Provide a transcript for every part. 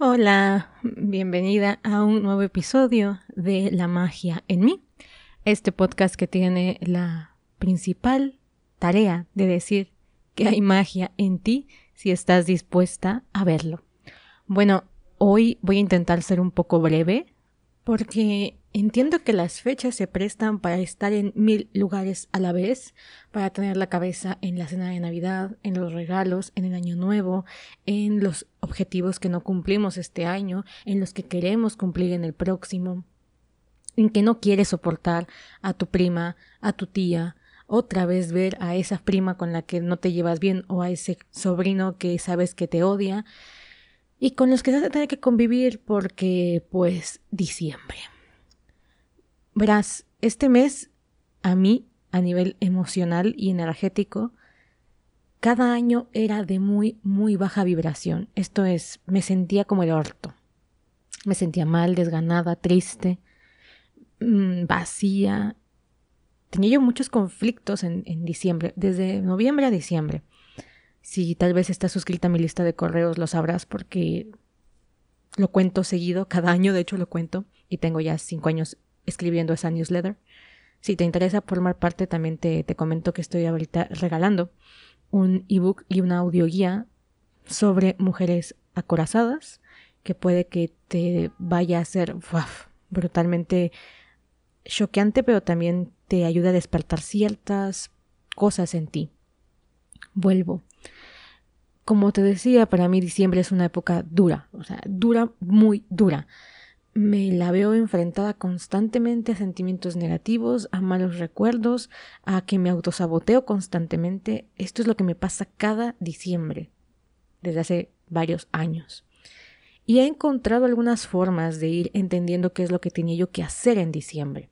Hola, bienvenida a un nuevo episodio de La magia en mí, este podcast que tiene la principal tarea de decir que hay magia en ti si estás dispuesta a verlo. Bueno, hoy voy a intentar ser un poco breve porque entiendo que las fechas se prestan para estar en mil lugares a la vez, para tener la cabeza en la cena de Navidad, en los regalos, en el año nuevo, en los objetivos que no cumplimos este año, en los que queremos cumplir en el próximo, en que no quieres soportar a tu prima, a tu tía, otra vez ver a esa prima con la que no te llevas bien o a ese sobrino que sabes que te odia y con los que vas a tener que convivir porque pues diciembre. Verás, este mes a mí a nivel emocional y energético cada año era de muy muy baja vibración. Esto es, me sentía como el orto. Me sentía mal, desganada, triste, mm, vacía tenía yo muchos conflictos en, diciembre, desde noviembre a diciembre. Si tal vez estás suscrita a mi lista de correos, lo sabrás porque lo cuento seguido, cada año de hecho lo cuento, y tengo ya cinco años escribiendo esa newsletter. Si te interesa formar parte, también te, te comento que estoy ahorita regalando un ebook y una audioguía sobre mujeres acorazadas, que puede que te vaya a ser brutalmente choqueante, pero también te ayuda a despertar ciertas cosas en ti. Vuelvo. Como te decía, para mí diciembre es una época dura, o sea, dura, muy dura. Me la veo enfrentada constantemente a sentimientos negativos, a malos recuerdos, a que me autosaboteo constantemente. Esto es lo que me pasa cada diciembre, desde hace varios años. Y he encontrado algunas formas de ir entendiendo qué es lo que tenía yo que hacer en diciembre.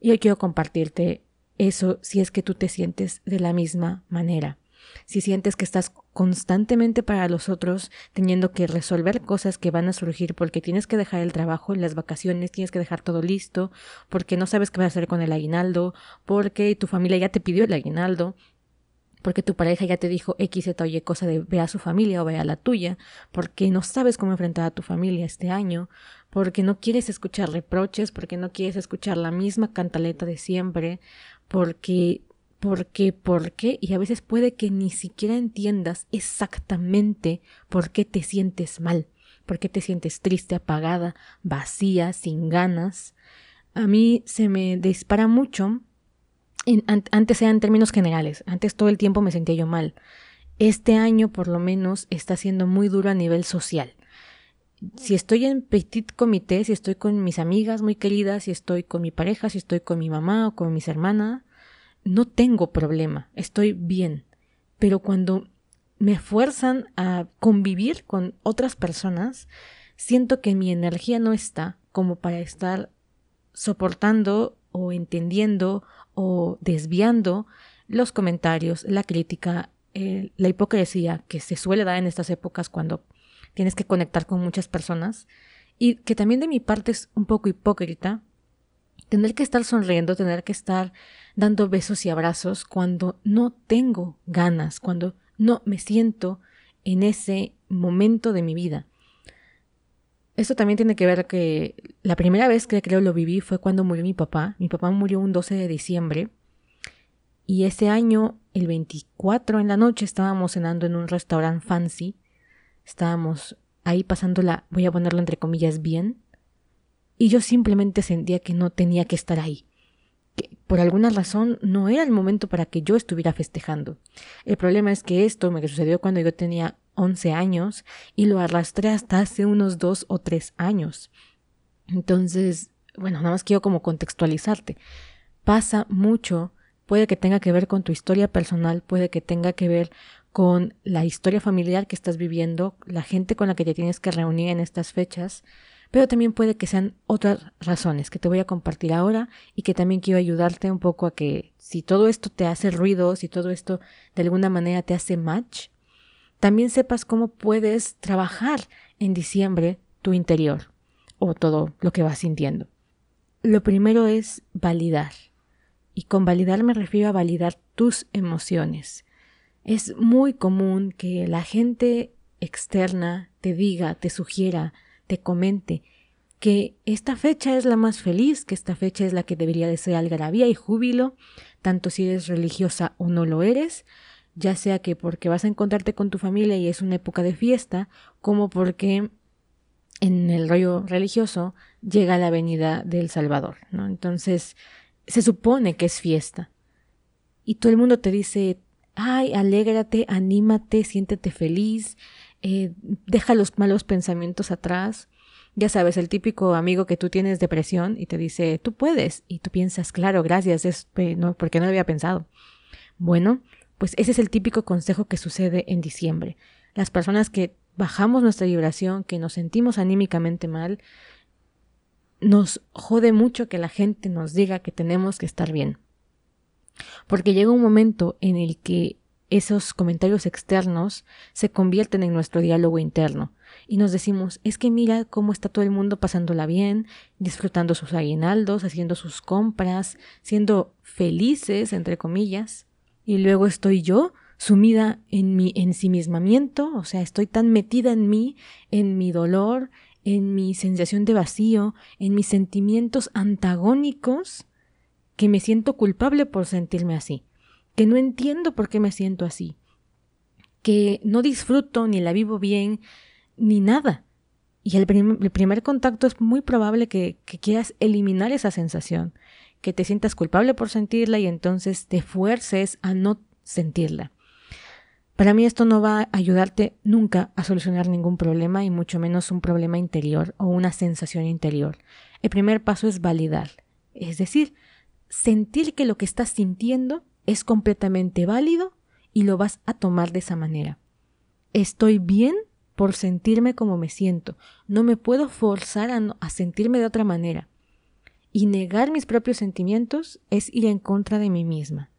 Y hoy quiero compartirte eso si es que tú te sientes de la misma manera. Si sientes que estás constantemente para los otros teniendo que resolver cosas que van a surgir porque tienes que dejar el trabajo las vacaciones, tienes que dejar todo listo, porque no sabes qué vas a hacer con el aguinaldo, porque tu familia ya te pidió el aguinaldo, porque tu pareja ya te dijo X, Z, oye, cosa de ve a su familia o ve a la tuya, porque no sabes cómo enfrentar a tu familia este año, porque no quieres escuchar reproches, porque no quieres escuchar la misma cantaleta de siempre, porque, porque, porque, y a veces puede que ni siquiera entiendas exactamente por qué te sientes mal, por qué te sientes triste, apagada, vacía, sin ganas. A mí se me dispara mucho, antes era en términos generales, antes todo el tiempo me sentía yo mal. Este año por lo menos está siendo muy duro a nivel social si estoy en petit comité, si estoy con mis amigas muy queridas, si estoy con mi pareja, si estoy con mi mamá o con mis hermanas, no tengo problema, estoy bien. Pero cuando me fuerzan a convivir con otras personas, siento que mi energía no está como para estar soportando o entendiendo o desviando los comentarios, la crítica, la hipocresía que se suele dar en estas épocas cuando tienes que conectar con muchas personas y que también de mi parte es un poco hipócrita tener que estar sonriendo, tener que estar dando besos y abrazos cuando no tengo ganas, cuando no me siento en ese momento de mi vida. Esto también tiene que ver que la primera vez que creo lo viví fue cuando murió mi papá. Mi papá murió un 12 de diciembre y ese año, el 24 en la noche, estábamos cenando en un restaurante fancy Estábamos ahí pasándola, voy a ponerlo entre comillas, bien. Y yo simplemente sentía que no tenía que estar ahí. Que por alguna razón no era el momento para que yo estuviera festejando. El problema es que esto me sucedió cuando yo tenía 11 años y lo arrastré hasta hace unos dos o tres años. Entonces, bueno, nada más quiero como contextualizarte. Pasa mucho, puede que tenga que ver con tu historia personal, puede que tenga que ver con la historia familiar que estás viviendo, la gente con la que te tienes que reunir en estas fechas, pero también puede que sean otras razones que te voy a compartir ahora y que también quiero ayudarte un poco a que si todo esto te hace ruido, si todo esto de alguna manera te hace match, también sepas cómo puedes trabajar en diciembre tu interior o todo lo que vas sintiendo. Lo primero es validar. Y con validar me refiero a validar tus emociones. Es muy común que la gente externa te diga, te sugiera, te comente que esta fecha es la más feliz, que esta fecha es la que debería de ser algarabía y júbilo, tanto si eres religiosa o no lo eres, ya sea que porque vas a encontrarte con tu familia y es una época de fiesta, como porque en el rollo religioso llega la venida del Salvador, ¿no? Entonces, se supone que es fiesta. Y todo el mundo te dice, ay, alégrate, anímate, siéntete feliz, eh, deja los malos pensamientos atrás. Ya sabes, el típico amigo que tú tienes depresión y te dice, tú puedes. Y tú piensas, claro, gracias, es, no, porque no lo había pensado. Bueno, pues ese es el típico consejo que sucede en diciembre. Las personas que bajamos nuestra vibración, que nos sentimos anímicamente mal, nos jode mucho que la gente nos diga que tenemos que estar bien. Porque llega un momento en el que esos comentarios externos se convierten en nuestro diálogo interno. Y nos decimos, es que mira cómo está todo el mundo pasándola bien, disfrutando sus aguinaldos, haciendo sus compras, siendo felices, entre comillas, y luego estoy yo sumida en mi ensimismamiento, o sea, estoy tan metida en mí, en mi dolor, en mi sensación de vacío, en mis sentimientos antagónicos, que me siento culpable por sentirme así, que no entiendo por qué me siento así, que no disfruto ni la vivo bien, ni nada. Y el, primer contacto es muy probable que, que quieras eliminar esa sensación, que te sientas culpable por sentirla y entonces te fuerces a no sentirla. Para mí esto no va a ayudarte nunca a solucionar ningún problema y mucho menos un problema interior o una sensación interior. El primer paso es validar, es decir, sentir que lo que estás sintiendo es completamente válido y lo vas a tomar de esa manera. Estoy bien por sentirme como me siento, no me puedo forzar a, sentirme de otra manera. Y negar mis propios sentimientos es ir en contra de mí misma.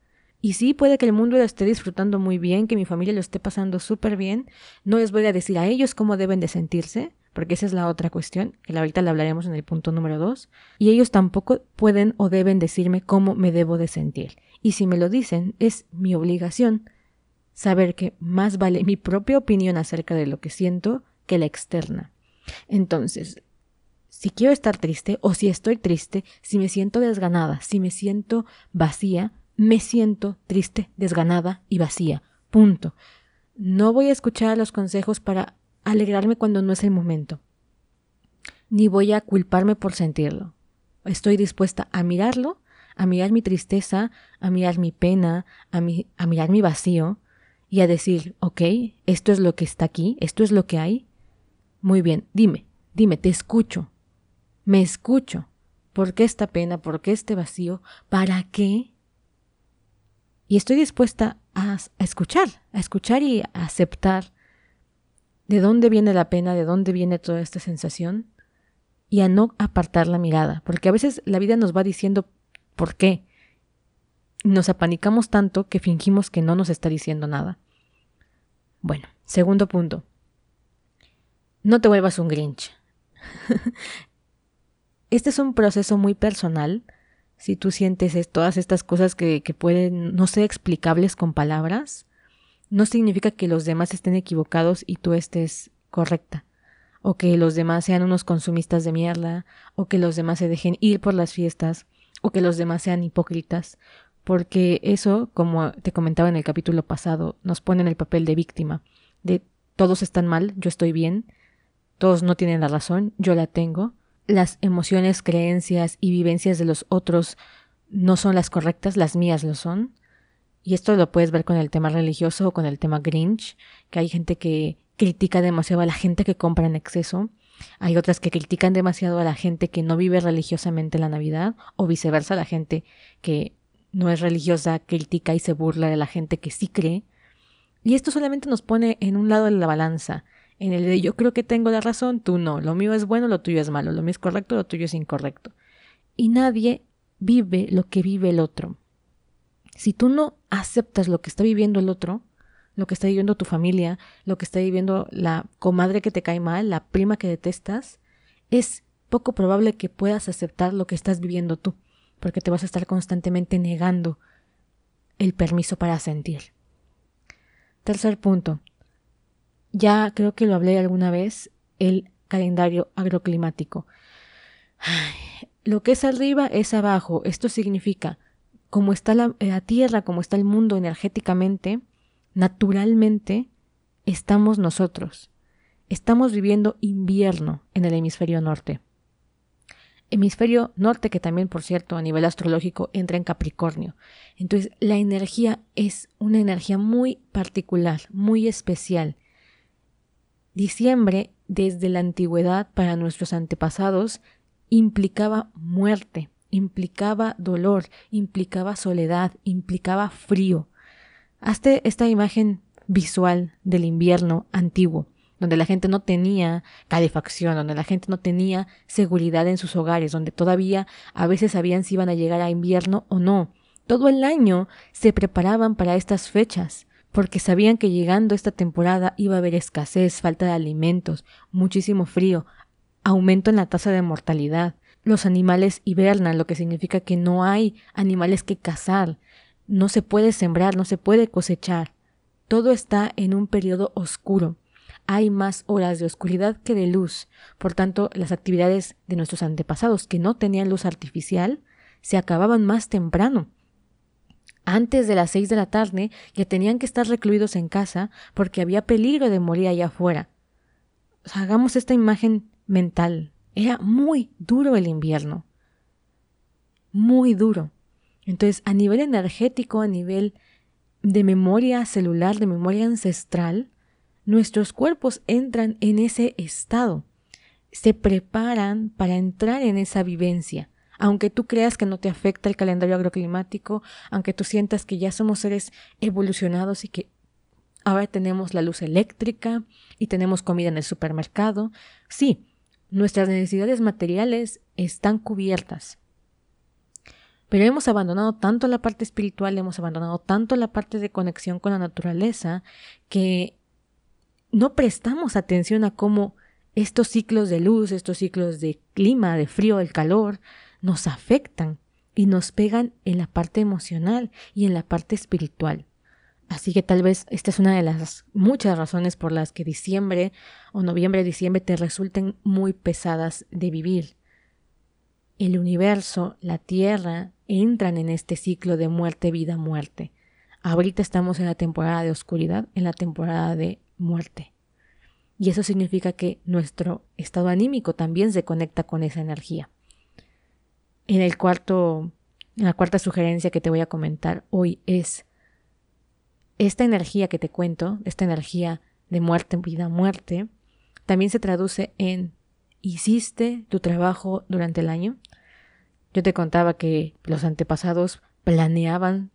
Y sí, puede que el mundo lo esté disfrutando muy bien, que mi familia lo esté pasando súper bien. No les voy a decir a ellos cómo deben de sentirse, porque esa es la otra cuestión, que ahorita la hablaremos en el punto número dos. Y ellos tampoco pueden o deben decirme cómo me debo de sentir. Y si me lo dicen, es mi obligación saber que más vale mi propia opinión acerca de lo que siento que la externa. Entonces, si quiero estar triste o si estoy triste, si me siento desganada, si me siento vacía, me siento triste, desganada y vacía. Punto. No voy a escuchar los consejos para alegrarme cuando no es el momento. Ni voy a culparme por sentirlo. Estoy dispuesta a mirarlo, a mirar mi tristeza, a mirar mi pena, a, mirar mi vacío y a decir, ok, esto es lo que está aquí, esto es lo que hay. Muy bien, dime, dime, te escucho. Me escucho. ¿Por qué esta pena? ¿Por qué este vacío? ¿Para qué? Y estoy dispuesta a, escuchar, a escuchar y a aceptar de dónde viene la pena, de dónde viene toda esta sensación y a no apartar la mirada, porque a veces la vida nos va diciendo por qué. Nos apanicamos tanto que fingimos que no nos está diciendo nada. Bueno, segundo punto. No te vuelvas un Grinch. este es un proceso muy personal si tú sientes todas estas cosas que, que pueden no ser explicables con palabras, no significa que los demás estén equivocados y tú estés correcta, o que los demás sean unos consumistas de mierda, o que los demás se dejen ir por las fiestas, o que los demás sean hipócritas, porque eso, como te comentaba en el capítulo pasado, nos pone en el papel de víctima, de todos están mal, yo estoy bien, todos no tienen la razón, yo la tengo, las emociones, creencias y vivencias de los otros no son las correctas, las mías lo son. Y esto lo puedes ver con el tema religioso o con el tema Grinch, que hay gente que critica demasiado a la gente que compra en exceso. Hay otras que critican demasiado a la gente que no vive religiosamente la Navidad o viceversa, la gente que no es religiosa critica y se burla de la gente que sí cree. Y esto solamente nos pone en un lado de la balanza en el de yo creo que tengo la razón, tú no, lo mío es bueno, lo tuyo es malo, lo mío es correcto, lo tuyo es incorrecto. Y nadie vive lo que vive el otro. Si tú no aceptas lo que está viviendo el otro, lo que está viviendo tu familia, lo que está viviendo la comadre que te cae mal, la prima que detestas, es poco probable que puedas aceptar lo que estás viviendo tú, porque te vas a estar constantemente negando el permiso para sentir. Tercer punto, ya creo que lo hablé alguna vez, el calendario agroclimático. lo que es arriba es abajo. Esto significa, como está la, la Tierra, como está el mundo energéticamente, naturalmente estamos nosotros. Estamos viviendo invierno en el hemisferio norte. Hemisferio norte que también, por cierto, a nivel astrológico entra en Capricornio. Entonces, la energía es una energía muy particular, muy especial. Diciembre, desde la antigüedad para nuestros antepasados, implicaba muerte, implicaba dolor, implicaba soledad, implicaba frío. Hazte esta imagen visual del invierno antiguo, donde la gente no tenía calefacción, donde la gente no tenía seguridad en sus hogares, donde todavía a veces sabían si iban a llegar a invierno o no. Todo el año se preparaban para estas fechas, porque sabían que llegando esta temporada iba a haber escasez, falta de alimentos, muchísimo frío, aumento en la tasa de mortalidad. Los animales hibernan, lo que significa que no hay animales que cazar, no se puede sembrar, no se puede cosechar. Todo está en un periodo oscuro. Hay más horas de oscuridad que de luz. Por tanto, las actividades de nuestros antepasados que no tenían luz artificial se acababan más temprano. Antes de las seis de la tarde ya tenían que estar recluidos en casa porque había peligro de morir allá afuera. hagamos esta imagen mental. Era muy duro el invierno. Muy duro. Entonces, a nivel energético, a nivel de memoria celular, de memoria ancestral, nuestros cuerpos entran en ese estado, se preparan para entrar en esa vivencia. Aunque tú creas que no te afecta el calendario agroclimático, aunque tú sientas que ya somos seres evolucionados y que ahora tenemos la luz eléctrica y tenemos comida en el supermercado, sí, Nuestras necesidades materiales están cubiertas. Pero hemos abandonado tanto la parte espiritual, hemos abandonado tanto la parte de conexión con la naturaleza, que no prestamos atención a cómo estos ciclos de luz, estos ciclos de clima, de frío, del calor, nos afectan y nos pegan en la parte emocional y en la parte espiritual. Así que tal vez esta es una de las muchas razones por las que diciembre o noviembre, diciembre te resulten muy pesadas de vivir. El universo, la Tierra, entran en este ciclo de muerte, vida, muerte. Ahorita estamos en la temporada de oscuridad, en la temporada de muerte. Y eso significa que nuestro estado anímico también se conecta con esa energía. En el cuarto, en la cuarta sugerencia que te voy a comentar hoy es esta energía que te cuento, esta energía de muerte, vida, muerte, también se traduce en ¿hiciste tu trabajo durante el año? Yo te contaba que los antepasados planeaban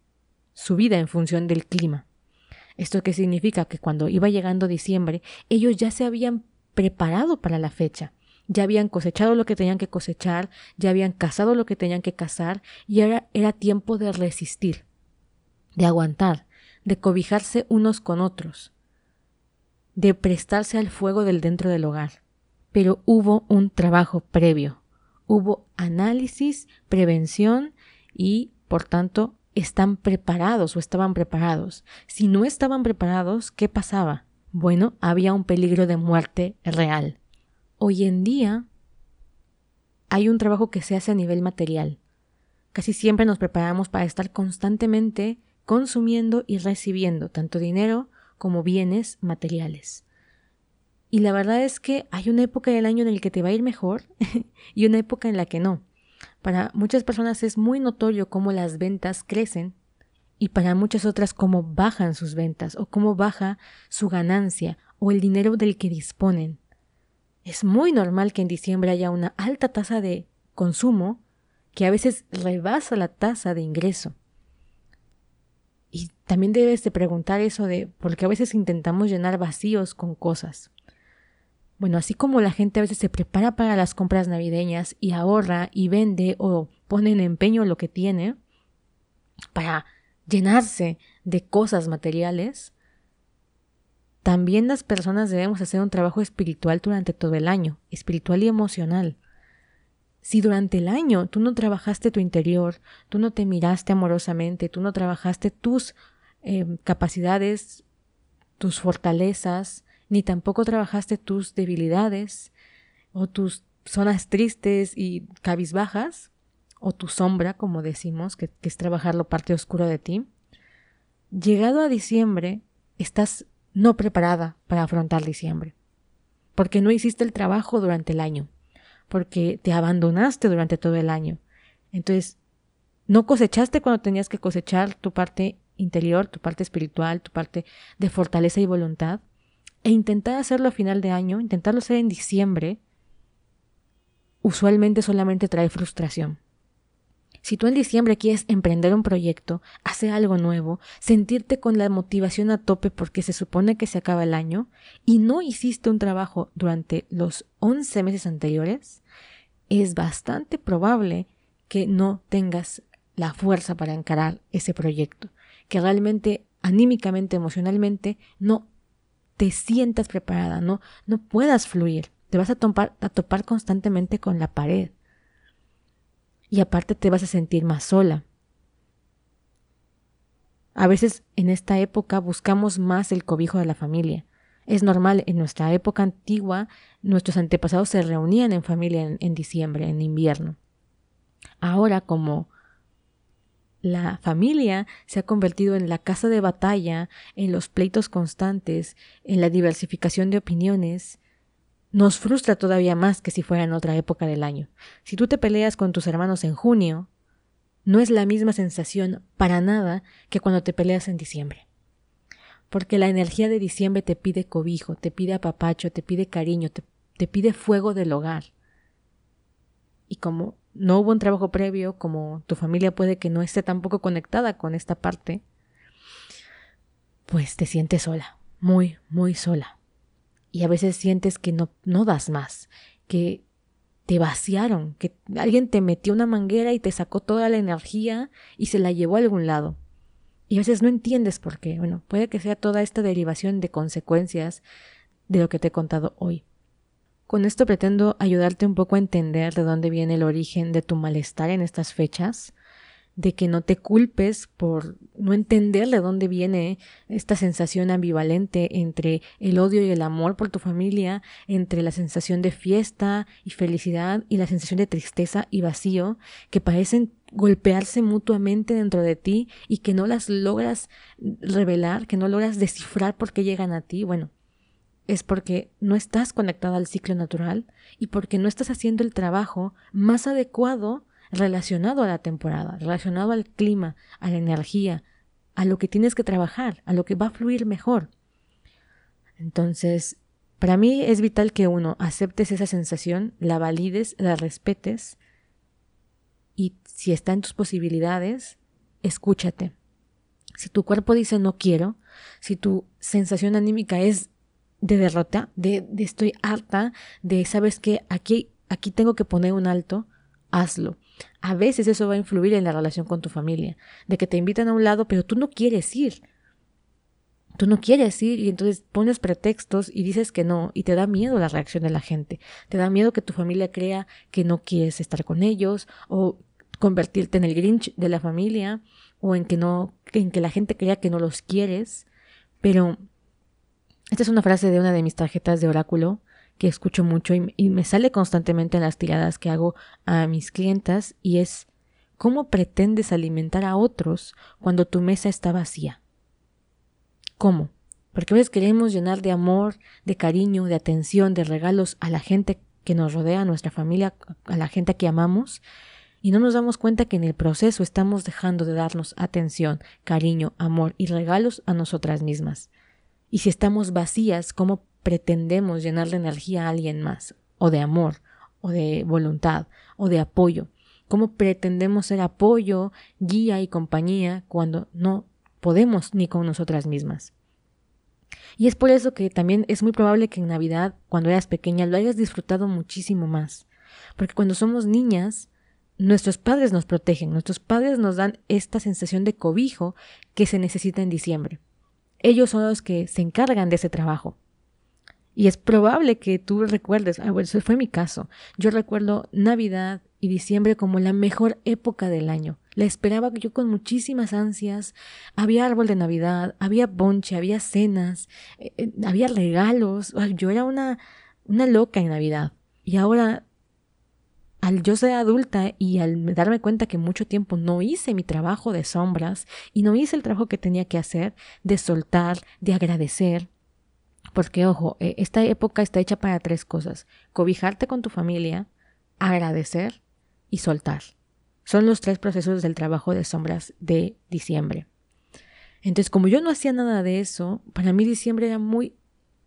su vida en función del clima. ¿Esto qué significa? Que cuando iba llegando diciembre, ellos ya se habían preparado para la fecha. Ya habían cosechado lo que tenían que cosechar, ya habían cazado lo que tenían que cazar, y ahora era tiempo de resistir, de aguantar, de cobijarse unos con otros, de prestarse al fuego del dentro del hogar. Pero hubo un trabajo previo, hubo análisis, prevención y, por tanto, están preparados o estaban preparados. Si no estaban preparados, ¿qué pasaba? Bueno, había un peligro de muerte real. Hoy en día hay un trabajo que se hace a nivel material. Casi siempre nos preparamos para estar constantemente consumiendo y recibiendo tanto dinero como bienes materiales. Y la verdad es que hay una época del año en la que te va a ir mejor y una época en la que no. Para muchas personas es muy notorio cómo las ventas crecen y para muchas otras cómo bajan sus ventas o cómo baja su ganancia o el dinero del que disponen. Es muy normal que en diciembre haya una alta tasa de consumo que a veces rebasa la tasa de ingreso. Y también debes de preguntar eso de, porque a veces intentamos llenar vacíos con cosas. Bueno, así como la gente a veces se prepara para las compras navideñas y ahorra y vende o pone en empeño lo que tiene para llenarse de cosas materiales, también las personas debemos hacer un trabajo espiritual durante todo el año, espiritual y emocional. Si durante el año tú no trabajaste tu interior, tú no te miraste amorosamente, tú no trabajaste tus eh, capacidades, tus fortalezas ni tampoco trabajaste tus debilidades o tus zonas tristes y cabizbajas, o tu sombra, como decimos, que, que es trabajar la parte oscura de ti, llegado a diciembre, estás no preparada para afrontar diciembre, porque no hiciste el trabajo durante el año, porque te abandonaste durante todo el año. Entonces, no cosechaste cuando tenías que cosechar tu parte interior, tu parte espiritual, tu parte de fortaleza y voluntad, e intentar hacerlo a final de año, intentarlo hacer en diciembre, usualmente solamente trae frustración. Si tú en diciembre quieres emprender un proyecto, hacer algo nuevo, sentirte con la motivación a tope porque se supone que se acaba el año y no hiciste un trabajo durante los 11 meses anteriores, es bastante probable que no tengas la fuerza para encarar ese proyecto, que realmente anímicamente, emocionalmente, no te sientas preparada, no, no puedas fluir, te vas a topar, a topar constantemente con la pared y aparte te vas a sentir más sola. A veces en esta época buscamos más el cobijo de la familia. Es normal, en nuestra época antigua, nuestros antepasados se reunían en familia en, diciembre, en invierno. Ahora, como la familia se ha convertido en la casa de batalla, en los pleitos constantes, en la diversificación de opiniones, nos frustra todavía más que si fuera en otra época del año. Si tú te peleas con tus hermanos en junio, no es la misma sensación para nada que cuando te peleas en diciembre. Porque la energía de diciembre te pide cobijo, te pide apapacho, te pide cariño, te, te pide fuego del hogar. Y como no hubo un trabajo previo, como tu familia puede que no esté tampoco conectada con esta parte, pues te sientes sola, muy, muy sola y a veces sientes que no, no das más, que te vaciaron, que alguien te metió una manguera y te sacó toda la energía y se la llevó a algún lado. Y a veces no entiendes por qué. Bueno, puede que sea toda esta derivación de consecuencias de lo que te he contado hoy. Con esto pretendo ayudarte un poco a entender de dónde viene el origen de tu malestar en estas fechas, de que no te culpes por no entender de dónde viene esta sensación ambivalente entre el odio y el amor por tu familia, entre la sensación de fiesta y felicidad y la sensación de tristeza y vacío, que parecen golpearse mutuamente dentro de ti y que no las logras revelar, que no logras descifrar por qué llegan a ti. Bueno, es porque no estás conectada al ciclo natural y porque no estás haciendo el trabajo más adecuado relacionado a la temporada, relacionado al clima, a la energía, a lo que tienes que trabajar, a lo que va a fluir mejor. Entonces, para mí es vital que uno aceptes esa sensación, la valides, la respetes y si está en tus posibilidades, escúchate. Si tu cuerpo dice no quiero, si tu sensación anímica es de derrota, de, de estoy harta, de sabes que aquí, aquí tengo que poner un alto, hazlo. A veces eso va a influir en la relación con tu familia, de que te invitan a un lado, pero tú no quieres ir. Tú no quieres ir y entonces pones pretextos y dices que no y te da miedo la reacción de la gente. Te da miedo que tu familia crea que no quieres estar con ellos o convertirte en el Grinch de la familia o en que no en que la gente crea que no los quieres. Pero esta es una frase de una de mis tarjetas de oráculo que escucho mucho y, me sale constantemente en las tiradas que hago a mis clientas y es ¿cómo pretendes alimentar a otros cuando tu mesa está vacía? ¿Cómo? Porque a veces queremos llenar de amor, de cariño, de atención, de regalos a la gente que nos rodea, a nuestra familia, a la gente que amamos, y no nos damos cuenta que en el proceso estamos dejando de darnos atención, cariño, amor y regalos a nosotras mismas. Y si estamos vacías, ¿cómo pretendemos llenar de energía a alguien más, o de amor, o de voluntad, o de apoyo. ¿Cómo pretendemos ser apoyo, guía y compañía cuando no podemos ni con nosotras mismas? Y es por eso que también es muy probable que en Navidad, cuando eras pequeña, lo hayas disfrutado muchísimo más. Porque cuando somos niñas, nuestros padres nos protegen, nuestros padres nos dan esta sensación de cobijo que se necesita en diciembre. Ellos son los que se encargan de ese trabajo. Y es probable que tú recuerdes, ah, bueno, ese fue mi caso. Yo recuerdo Navidad y diciembre como la mejor época del año. La esperaba yo con muchísimas ansias. Había árbol de Navidad, había ponche, había cenas, eh, eh, había regalos. Yo era una, una loca en Navidad. Y ahora, al yo ser adulta y al darme cuenta que mucho tiempo no hice mi trabajo de sombras y no hice el trabajo que tenía que hacer, de soltar, de agradecer, porque, ojo, e, esta época está hecha para tres cosas. Cobijarte con tu familia, agradecer y soltar. Son los tres procesos del trabajo de sombras de diciembre. Entonces, como yo no hacía nada de eso, para mí diciembre era muy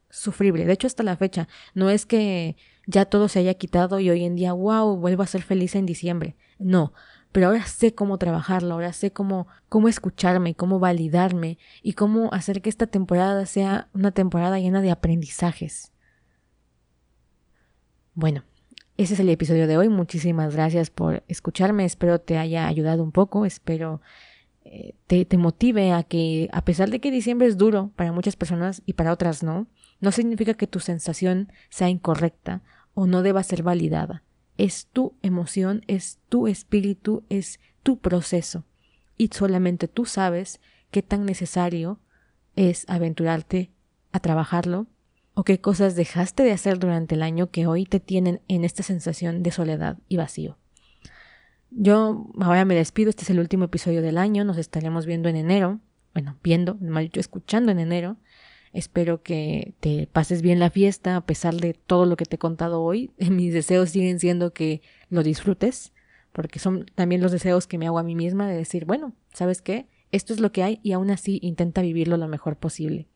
sufrible. De hecho, hasta la fecha, no es que ya todo se haya quitado y hoy en día, wow, vuelvo a ser feliz en diciembre. No, pero ahora sé cómo trabajarlo, ahora sé cómo, cómo escucharme, cómo validarme y cómo hacer que esta temporada sea una temporada llena de aprendizajes. Bueno, ese es el episodio de hoy. Muchísimas gracias por escucharme. Espero te haya ayudado un poco. Espero eh, te, te, motive a que, a pesar de que diciembre es duro para muchas personas y para otras no, no significa que tu sensación sea incorrecta o no deba ser validada es tu emoción, es tu espíritu, es tu proceso. Y solamente tú sabes qué tan necesario es aventurarte a trabajarlo o qué cosas dejaste de hacer durante el año que hoy te tienen en esta sensación de soledad y vacío. Yo ahora me despido, este es el último episodio del año, nos estaremos viendo en enero, bueno, viendo, mal dicho, escuchando en enero. Espero que te pases bien la fiesta a pesar de todo lo que te he contado hoy. Mis deseos siguen siendo que lo disfrutes, porque son también los deseos que me hago a mí misma de decir, bueno, ¿sabes qué? Esto es lo que hay y aún así intenta vivirlo lo mejor posible.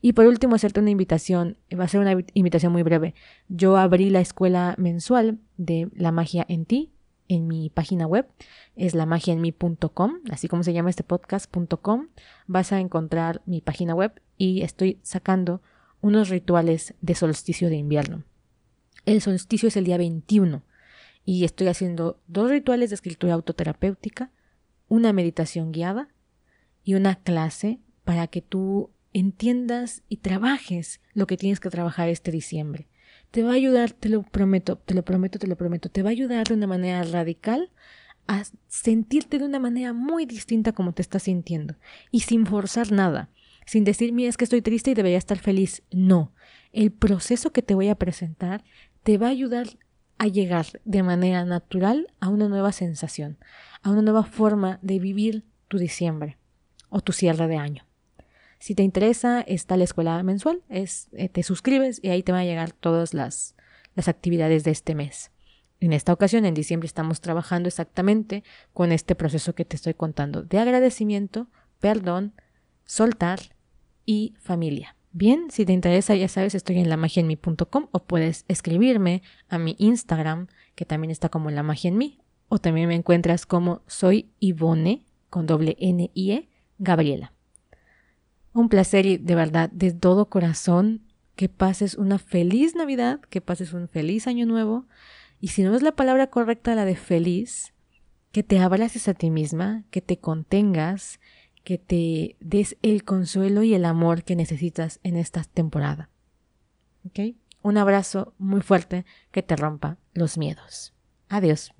Y por último, hacerte una invitación, va a ser una invitación muy breve. Yo abrí la escuela mensual de la magia en ti en mi página web, es lamagiaenmi.com, así como se llama este podcast.com. Vas a encontrar mi página web y estoy sacando unos rituales de solsticio de invierno. El solsticio es el día 21 y estoy haciendo dos rituales de escritura autoterapéutica, una meditación guiada y una clase para que tú entiendas y trabajes lo que tienes que trabajar este diciembre. Te va a ayudar, te lo prometo, te lo prometo, te lo prometo, te va a ayudar de una manera radical a sentirte de una manera muy distinta como te estás sintiendo y sin forzar nada sin decir, mira, es que estoy triste y debería estar feliz. No, el proceso que te voy a presentar te va a ayudar a llegar de manera natural a una nueva sensación, a una nueva forma de vivir tu diciembre o tu cierre de año. Si te interesa, está la escuela mensual, es, eh, te suscribes y ahí te van a llegar todas las, las actividades de este mes. En esta ocasión, en diciembre, estamos trabajando exactamente con este proceso que te estoy contando de agradecimiento, perdón, soltar y familia. Bien, si te interesa, ya sabes, estoy en lamagienmi.com o puedes escribirme a mi Instagram, que también está como la magia en mí, o también me encuentras como soy Ivone, con doble N I E, Gabriela. Un placer y de verdad, de todo corazón, que pases una feliz Navidad, que pases un feliz Año Nuevo, y si no es la palabra correcta la de feliz, que te abraces a ti misma, que te contengas, que te des el consuelo y el amor que necesitas en esta temporada. Un abrazo muy fuerte que te rompa los miedos. Adiós.